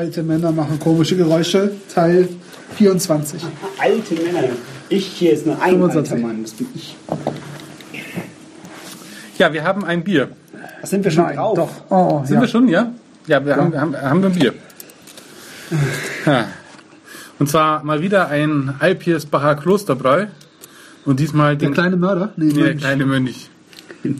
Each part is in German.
Alte Männer machen komische Geräusche, Teil 24. Alte Männer. Ich hier ist nur ein 25. alter Mann, das bin ich. Ja, wir haben ein Bier. Da sind wir schon Nein, drauf. doch. Oh, Sind ja. wir schon, ja? Ja, wir haben, haben, haben wir ein Bier. Ja. Und zwar mal wieder ein Alpiersbacher Klosterbräu. Und diesmal Der den kleine Mörder? Nee, nee, der Mönch. kleine Mönch.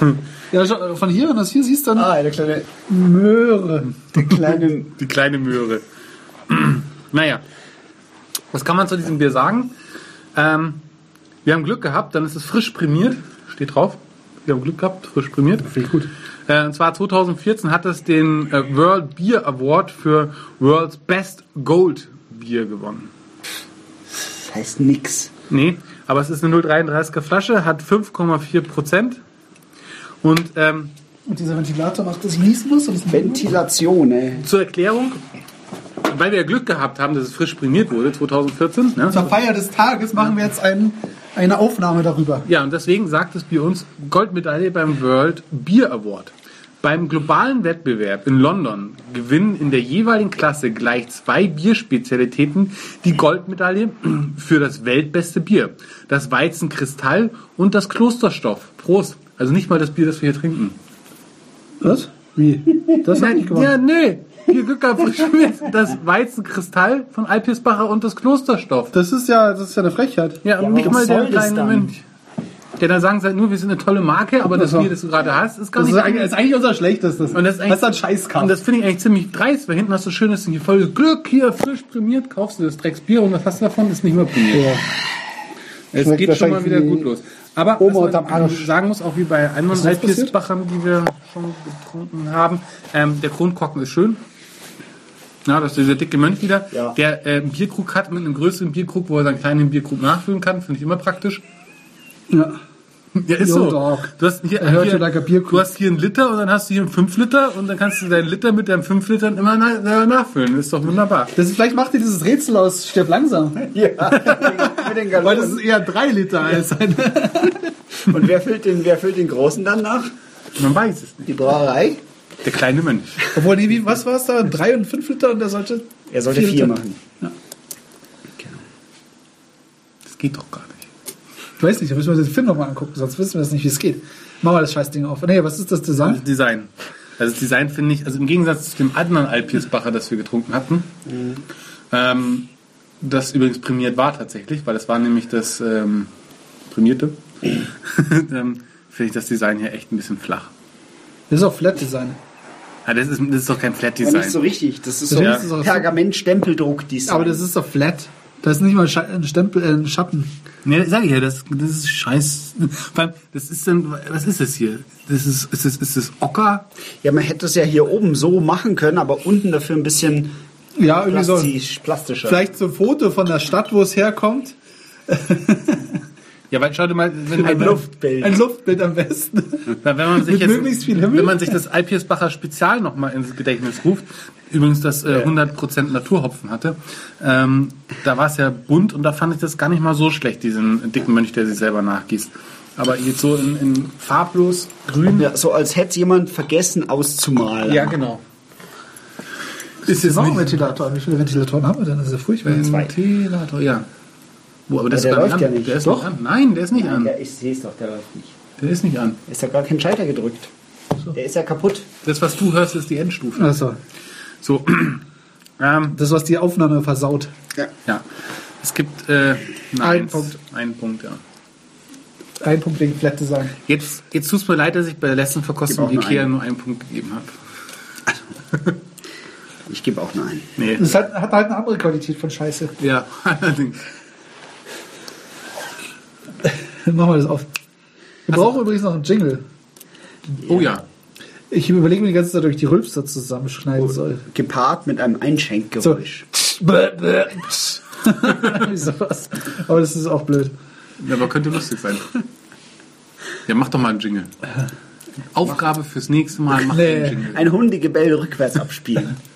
Ja, schau, von hier, wenn du das hier siehst, dann Ah, der kleine, Möhre. der kleine Die kleine Möhre. naja, was kann man zu diesem Bier sagen? Ähm, wir haben Glück gehabt, dann ist es frisch prämiert. Steht drauf. Wir haben Glück gehabt, frisch prämiert. Finde ich gut. Äh, und zwar 2014 hat es den äh, World Beer Award für World's Best Gold Bier gewonnen. Das heißt nix. Nee, aber es ist eine 0,33er Flasche, hat 5,4 Prozent. Und ähm, Und dieser Ventilator macht, ich niesen muss? Das Ventilation, ey. zur Erklärung, weil wir Glück gehabt haben, dass es frisch prämiert wurde 2014. Ne? Zur Feier des Tages machen wir jetzt ein, eine Aufnahme darüber. Ja, und deswegen sagt es bei uns Goldmedaille beim World Beer Award. Beim globalen Wettbewerb in London gewinnen in der jeweiligen Klasse gleich zwei Bierspezialitäten die Goldmedaille für das weltbeste Bier. Das Weizenkristall und das Klosterstoff. Prost. Also nicht mal das Bier, das wir hier trinken. Was? Wie? Das hat nicht gemacht. ja, nee. Hier Glück gehabt, frisch mit. Das Weizenkristall von Alpirsbacher und das Klosterstoff. Das ist ja, das ist ja eine Frechheit. Ja, und aber nicht mal der das kleine? Mönch. Der dann sagen sie halt nur, wir sind eine tolle Marke, aber das so. Bier, das du gerade hast, ist gar Das nicht ist eigentlich, das ist eigentlich unser Schlechtestes. Und das ist, eigentlich, ist ein Scheißkampf. Und das finde ich eigentlich ziemlich dreist, weil hinten hast du schönes hier voll Glück, hier frisch prämiert, kaufst du das Drecksbier und was hast du davon? Ist nicht mehr prämiert. Ja. Es Schmeckt geht schon mal wieder wie gut los. Aber was sagen muss, auch wie bei anderen? Alpirsbachern, die wir schon getrunken haben, ähm, der Kronkorken ist schön. Ja, das ist dieser dicke Mönch wieder. Ja. Der äh, einen Bierkrug hat mit einem größeren Bierkrug, wo er seinen kleinen Bierkrug nachfüllen kann, finde ich immer praktisch. Ja. Ja, ist Yo, so. dog. Du hast hier, hier, you like du hast hier einen Liter und dann hast du hier einen 5 Liter und dann kannst du deinen Liter mit deinen 5 Litern immer na, nachfüllen. Das ist doch wunderbar. Das ist, vielleicht macht ihr dieses Rätsel aus Stirb langsam. Ja, mit den Weil das ist eher drei Liter als ein. Und wer füllt, den, wer füllt den Großen dann nach? Man weiß es nicht. Die Brauerei? Der kleine Mönch. Obwohl, nee, wie, was war es da? Drei und fünf Liter und der sollte. Er sollte Vier vier, Liter. machen. Das geht doch gar nicht. Ich weiß nicht, da müssen wir uns den Film nochmal angucken, sonst wissen wir das nicht, wie es geht. Machen wir das Scheißding auf. Nee, was ist das Design? Das Design. Also das Design finde ich, also im Gegensatz zu dem anderen Alpirsbacher, das wir getrunken hatten, ähm, das übrigens prämiert war tatsächlich, weil es war nämlich das ähm, prämierte, ähm, finde ich das Design hier echt ein bisschen flach. Das ist auch Flat Design. Ja, das, ist, das ist doch kein Aber nicht so Flat-Design. richtig. Das ist Das so ist so- Pergament-Stempeldruck-Design. Aber das ist doch flat. Da ist nicht mal ein Stempel, äh, ein Schatten. Nee, sag ich ja, das, das ist scheiß. Das ist dann, was ist das hier? Das ist, ist das, ist das Ocker? Ja, man hätte es ja hier oben so machen können, aber unten dafür ein bisschen Ja, irgendwie so. plastisch, plastischer. Vielleicht so ein Foto von der Stadt, wo es herkommt. Ja, weil schau dir mal, wenn, Ein Luftbild. Ein Luftbild am besten. wenn man sich Mit jetzt, möglichst viel Himmel. wenn man sich das Alpirsbacher Spezial nochmal ins Gedächtnis ruft, übrigens das äh, 100% Naturhopfen hatte, ähm, da war es ja bunt und da fand ich das gar nicht mal so schlecht, diesen dicken Mönch, der sich selber nachgießt. Aber jetzt so in, in farblos grün. ja, so als hätte jemand vergessen auszumalen. Ja, genau. Ist jetzt noch ein Ventilator. Wie viele Ventilatoren haben wir denn? Das ist ja furchtbar. Ventilator, ja. Wo, aber das der läuft an. ja nicht. Der ist Doch. nicht an. Nein, der ist nicht an. Ja, ich sehe es doch, der läuft nicht. Der ist nicht an. Ist ja gar kein Schalter gedrückt. Der ist ja kaputt. Das, was du hörst, ist die Endstufe. Also, So. ähm, das, was die Aufnahme versaut. ja. Es gibt äh, eine Ein Eins. Punkt. Einen Punkt, ja. Ein Punkt wegen Flat Design. Jetzt, jetzt tut es mir leid, dass ich bei der letzten Verkostung Ikea einen. nur einen Punkt gegeben habe. Ich gebe auch nur einen. Nee. Das hat, hat halt eine andere Qualität von Scheiße. Ja, allerdings. Dann machen wir das auf. Wir brauchen übrigens noch einen Jingle. Oh ja. Ich überlege mir die ganze Zeit, ob ich die Rülpser zusammenschneiden soll. Gepaart mit einem So. Einschenkgeräusch. Bäh, bäh, pss. Wie sowas. Aber das ist auch blöd. ja. Aber könnte lustig sein. Ja, mach doch mal einen Jingle. Aufgabe fürs nächste Mal, mach Nee. einen Jingle. Ein Hundegebell rückwärts abspielen.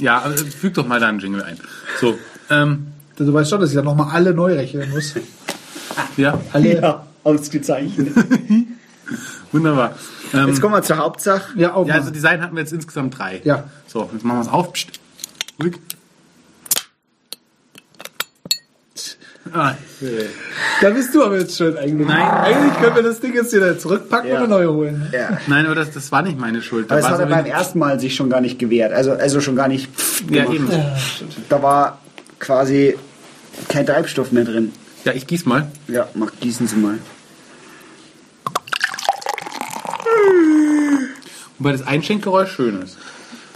Ja, aber füg doch mal da einen Jingle ein. So, ähm, Du weißt schon, dass ich dann nochmal alle neu rechnen muss. ja. Alle. ja, ausgezeichnet. Wunderbar. Ähm, Jetzt kommen wir zur Hauptsache. Ja, auch ja, also Design hatten wir jetzt insgesamt drei. Ja. So, jetzt machen wir es auf. Psst. Ruhig. Ah. Da bist du aber jetzt schön eigentlich. Nein. Eigentlich können wir das Ding jetzt wieder zurückpacken Ja. und neue holen. Ja. Nein, aber das, das war nicht meine Schuld. Da Aber es hat er beim ersten Mal sich schon gar nicht gewehrt. Also, also schon gar nicht ja, gemacht. eben. Da war quasi kein Treibstoff mehr drin. Ja, ich gieß mal. Ja, mach, gießen Sie mal. Wobei das Einschenkgeräusch schön ist.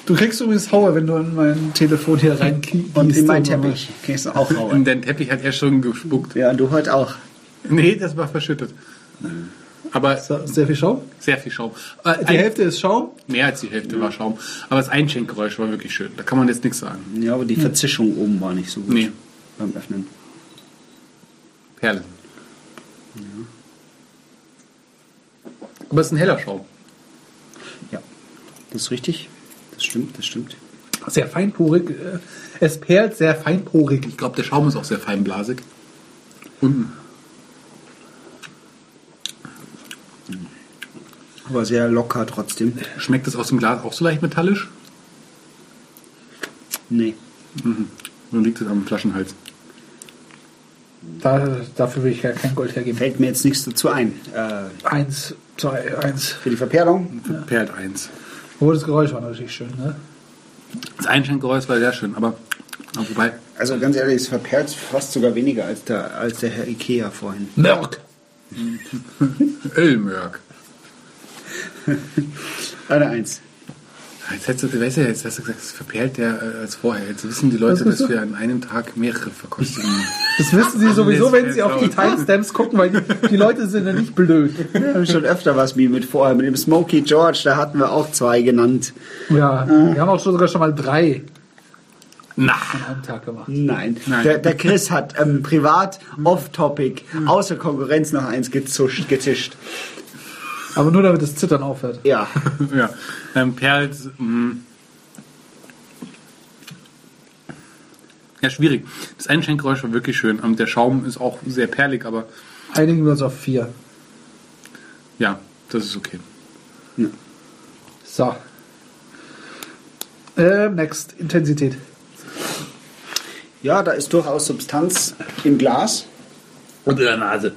Du kriegst übrigens Hauer, wenn du in mein Telefon hier rein Und in meinen Teppich. Kriegst du auch Und rauen. den Teppich hat er schon gespuckt. Ja, du heute auch. Nee, das war verschüttet. Aber Sehr viel Schaum. sehr viel Schaum. Äh, Die ein- Hälfte ist Schaum. Mehr als die Hälfte war Schaum. Aber das Einschenkgeräusch war wirklich schön. Da kann man jetzt nichts sagen. Ja, aber die Verzischung oben war nicht so gut. Nee. Beim Öffnen. Perle. Aber es ist ein heller Schaum. Ja. Das ist richtig. Das stimmt, das stimmt. Sehr feinporig. äh, Es perlt sehr feinporig. Ich glaube, der Schaum ist auch sehr feinblasig. Unten. Aber sehr locker trotzdem. Schmeckt es aus dem Glas auch so leicht metallisch? Nee. Dann liegt es am Flaschenhals. Da, dafür will ich ja kein Gold hergeben. Fällt mir jetzt nichts dazu ein. Äh, Eins, zwei, eins. für die Verperlung? Perlt eins. Oh, das Geräusch war natürlich schön, ne? Das Einschenkgeräusch war sehr schön, aber, wobei, Also ganz ehrlich, es verperlt fast sogar weniger als der, als der Herr Ikea vorhin. Mörk. Ölmörk. Eine Eins. Jetzt hättest du, weißt du, jetzt hast du gesagt, es verperlt der äh, als vorher. Jetzt wissen die Leute, dass wir an einem Tag mehrere Verkostungen Das wissen sie sowieso, wenn sie auf die. Timestamps gucken, weil die, die Leute sind ja nicht blöd. Wir haben schon öfter was wie mit vorher. Mit dem Smokey George, da hatten wir auch zwei genannt. Ja, wir haben auch schon sogar schon mal drei Na, an einem Tag gemacht. Nein. Nein. Der, der Chris hat ähm, privat, off-topic, außer Konkurrenz noch eins gezuscht, gezischt. Aber nur damit das Zittern aufhört. Ja. ja. Ähm, perlt, mh. Ja, schwierig. Das Einschenkgeräusch war wirklich schön. Und der Schaum ist auch sehr perlig, aber Einigen wir uns auf vier. ja, das ist okay. So. Äh, next, Intensität. Ja, da ist durchaus Substanz im Glas. Und in der Nase.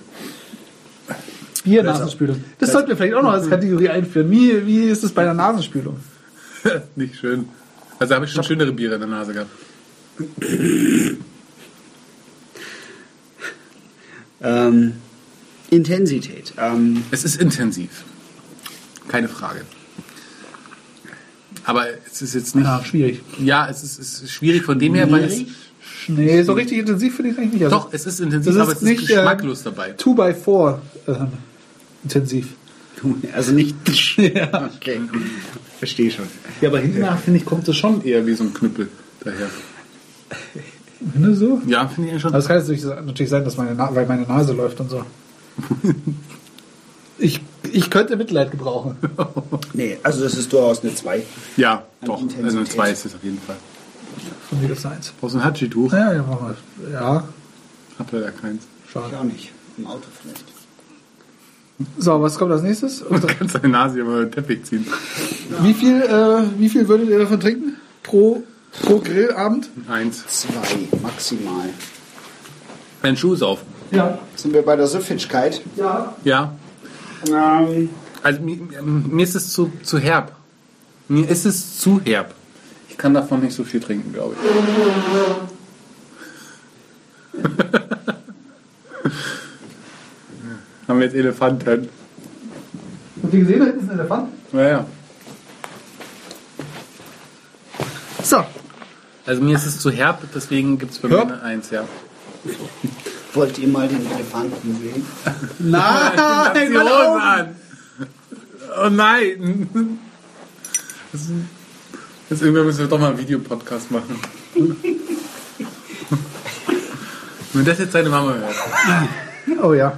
Bier, Nasenspülung. Das sollten wir vielleicht auch noch als Kategorie einführen. Wie, wie ist es bei der Nasenspülung? Nicht schön. Also habe ich schon schönere Biere in der Nase gehabt. Ähm, Intensität. Ähm, Es ist intensiv. Keine Frage. Aber es ist jetzt nicht. Ja, schwierig. Ja, es ist, es ist schwierig von dem her, weil es. Nee, so richtig intensiv finde ich eigentlich nicht. Also, Doch, es ist intensiv, aber es ist nicht, äh, geschmacklos dabei. 2x4 ähm, intensiv. also nicht. Ja. Okay. Verstehe schon. Ja, aber hinten nach, finde ich, kommt es schon eher wie so ein Knüppel daher. Ne, so? Ja, finde ich eigentlich schon. Aber es kann jetzt natürlich- sein, dass meine, Na weil meine Nase läuft und so. Ich, ich könnte Mitleid gebrauchen. Nee, also das ist durchaus eine 2. ja, doch. Intensität. Also eine 2 ist es auf jeden Fall. Von mir das eins. Brauchst du ein Hachi-Tuch? Ja, ja, mach mal. Ja, Hab leider keins. Ich schade. auch nicht. Im Auto vielleicht. So, was kommt als nächstes? Du kannst deine Nase mit dem Teppich ziehen. Wie viel, äh, wie viel würdet ihr davon trinken? Pro, pro Grillabend? Eins. 2 maximal. Dein Schuh ist auf. Ja. Sind wir bei der Süffigkeit? Ja. Ja. Ähm, Also mir, mir ist es zu, zu herb. Mir ist es zu herb. Ich kann davon nicht so viel trinken, glaube ich. Haben jetzt Elefanten? Habt ihr gesehen, da hinten ist ein Elefant? Ja, ja. So. Also mir ist es zu herb, deswegen gibt es bei mir Herb? eine Eins, ja. wollt ihr mal den Elefanten sehen? Nein, meine Augen! an! Oh nein! Das, das irgendwann müssen wir doch mal einen Videopodcast machen. Wenn das jetzt seine Mama hört. Oh ja.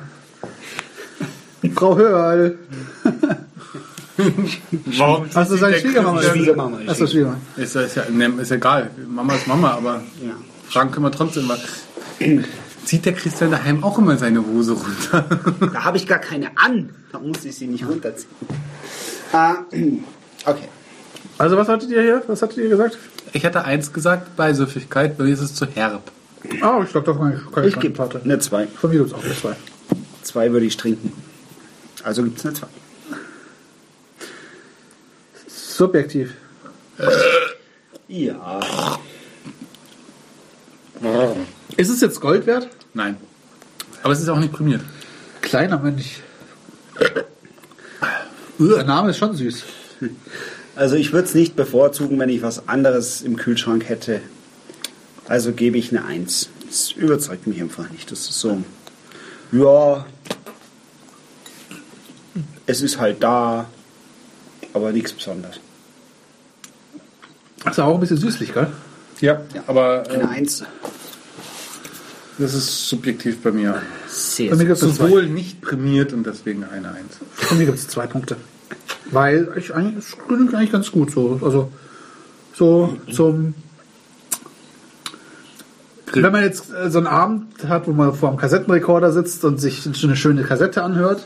Frau Hörl. Warum? Hast du seine Schwiegermama? Schwiegermama. Achso, Schwiegermama. Ist, ist, ja, ne, ist egal. Mama ist Mama, aber Ja. Fragen können wir trotzdem mal. zieht der Christian daheim auch immer seine Hose runter. Da habe ich gar keine an. Da muss ich sie nicht runterziehen. Ah, okay. Also was hattet ihr hier? Was hattet ihr gesagt? Ich hatte eins gesagt bei Süffigkeit, bei mir ist es zu herb. Ah, ich glaube, doch mal. kann Ich mal gebe eine 2. Von mir gibt es auch eine zwei. Zwei würde ich trinken. Also gibt es eine 2. Subjektiv. Ja. Ist es jetzt Gold wert? Nein. Aber es ist auch nicht prämiert. Kleiner Mönch. Der Name ist schon süß. Also ich würde es nicht bevorzugen, wenn ich was anderes im Kühlschrank hätte. Also gebe ich eine 1. Es überzeugt mich einfach nicht. Das ist so. Ja. Es ist halt da, aber nichts Besonderes. Das ist auch ein bisschen süßlich, gell? Ja, aber Eine äh, 1. das ist subjektiv bei mir. Sehr Bei mir gibt es zwei. Sowohl nicht prämiert und deswegen eine Eins. Von mir gibt es zwei Punkte. Weil ich eigentlich, es klingt eigentlich ganz gut so. Also so zum. Wenn man jetzt äh, so einen Abend hat, wo man vor einem Kassettenrekorder sitzt und sich eine schöne Kassette anhört,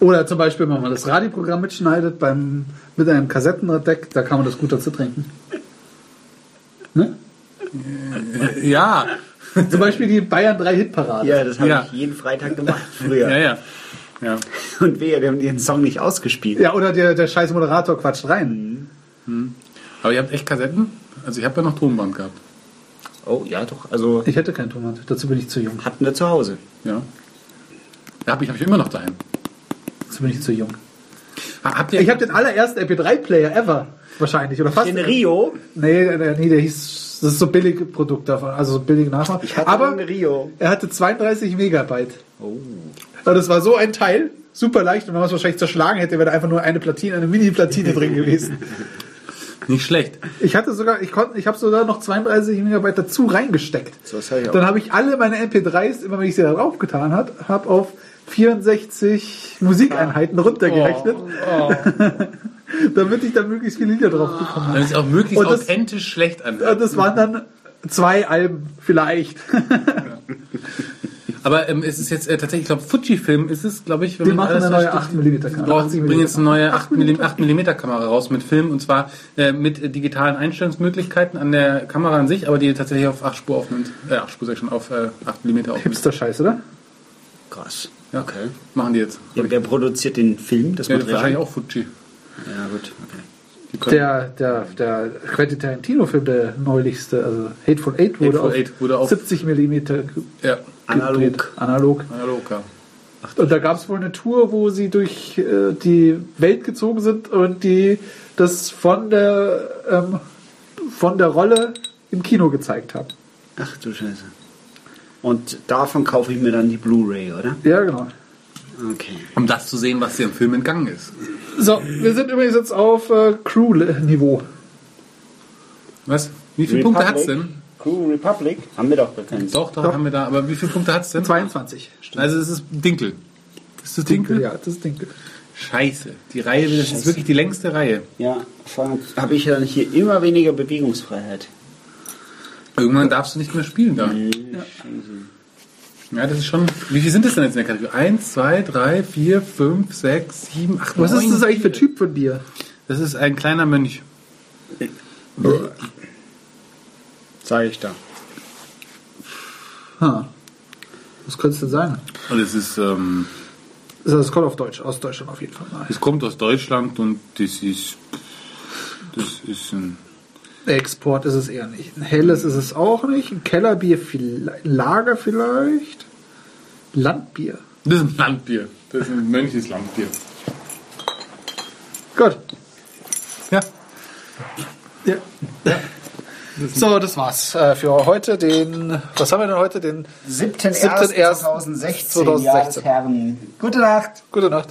oder zum Beispiel, wenn man das Radioprogramm mitschneidet beim, mit einem Kassettendeck, da kann man das gut dazu trinken. Ne? Ja, Zum Beispiel die Bayern 3 Hitparade. Ja, das habe Ja. ich jeden Freitag gemacht früher. ja, ja. ja. Und wehe, wir haben den Song nicht ausgespielt. Ja, oder der, der scheiß Moderator quatscht rein. Aber ihr habt echt Kassetten? Also ich habe ja noch Tonband gehabt. Oh, ja, doch. Also Ich hätte kein Tonband, dazu bin ich zu jung. hatten wir zu Hause. Ja. Da habe ich, hab ich immer noch daheim. Dazu bin ich zu jung. Ha- Habt ihr, Ich habe den allerersten MP3-Player ever. Wahrscheinlich. Oder fast. Den Rio. Nee, der, nee, der hieß. Das ist so billige Produkt davon. Also so billige Nachmachen. Ich hatte Aber Rio. er hatte 32 Megabyte. Oh. Und das war so ein Teil. Super leicht. Und wenn man es wahrscheinlich zerschlagen hätte, wäre da einfach nur eine Platine, eine Mini-Platine drin gewesen. nicht schlecht. Ich hatte sogar, ich konnte, ich habe sogar noch 32 Megabyte dazu reingesteckt. So hab ich auch. Dann habe ich alle meine MP3s, immer wenn ich sie da draufgetan habe, habe auf 64 Musikeinheiten runtergerechnet, Oh, damit ich da möglichst viele Lieder drauf bekommen habe. Damit es auch möglichst das- authentisch schlecht Ja, anhört. das waren dann zwei Alben vielleicht. Aber ähm, es ist jetzt äh, tatsächlich, ich glaube, Fujifilm ist es, glaube ich, wenn Die machen eine neue täuscht, 8 mm Kamera. brauchen- 80 bringen jetzt eine neue 8 mm. 8 mm Kamera raus mit Film und zwar äh, mit äh, digitalen Einstellungsmöglichkeiten an der Kamera an sich, aber die tatsächlich auf 8 Spur aufnimmt. Äh, 8 Spur sag ich schon, auf äh, 8 mm aufnimmt. Hipster-Scheiß, oder? Krass. Ja. Okay. Machen die jetzt. Ja, wer produziert den Film, das Ja, Material? wahrscheinlich auch Fuji. Ja, gut. Okay. Der, der, der Quentin Tarantino-Film, der neulichste, also Hateful Eight, wurde, Hateful auf, Eight wurde auf- 70 mm ja, Analog. Analog. analog, ja. Und da gab es wohl eine Tour, wo sie durch äh, die Welt gezogen sind und die das von der ähm, von der Rolle im Kino gezeigt haben. Ach du Scheiße. Und davon kaufe ich mir dann die Blu-ray, oder? Ja, genau. Okay. Um das zu sehen, was dir im Film entgangen ist. So, wir sind übrigens jetzt auf äh, Crew-Niveau. Was? Wie viele Punkte hat's denn? Crew Republic? Haben wir doch bekannt. Doch, doch, Doch. haben wir da. Aber wie viele Punkte hat's denn? 22. Also es ist Dinkel. Ist das Dinkel? Ja, das ist Dinkel. Scheiße. Die Reihe, das ist wirklich die längste Reihe. Ja, vor allem habe ich ja hier immer weniger Bewegungsfreiheit. Irgendwann darfst du nicht mehr spielen da. Ja, das ist schon. Wie viel sind das denn jetzt in der Kategorie? Eins, zwei, drei, vier, fünf, sechs, sieben, acht, Was neun. ist das eigentlich für Typ von dir? Das ist ein kleiner Mönch. Sag ich da. Ha. Was könntest du sagen? Und es ist, ähm, Das ist Call auf Deutsch, aus Deutschland auf jeden Fall es kommt aus Deutschland und das ist, das ist ein, Export ist es eher nicht. Ein helles ist es auch nicht. Ein Kellerbier vielleicht. Ein Lager vielleicht. Landbier. das ist ein Landbier. Das ist ein Mönches Landbier. Gut. Ja. Ja. So, das war's äh, für heute. Den, was haben wir denn heute? Den 7.1.2016, 7.1.2016. Jahresherren. Gute Nacht. Gute Nacht.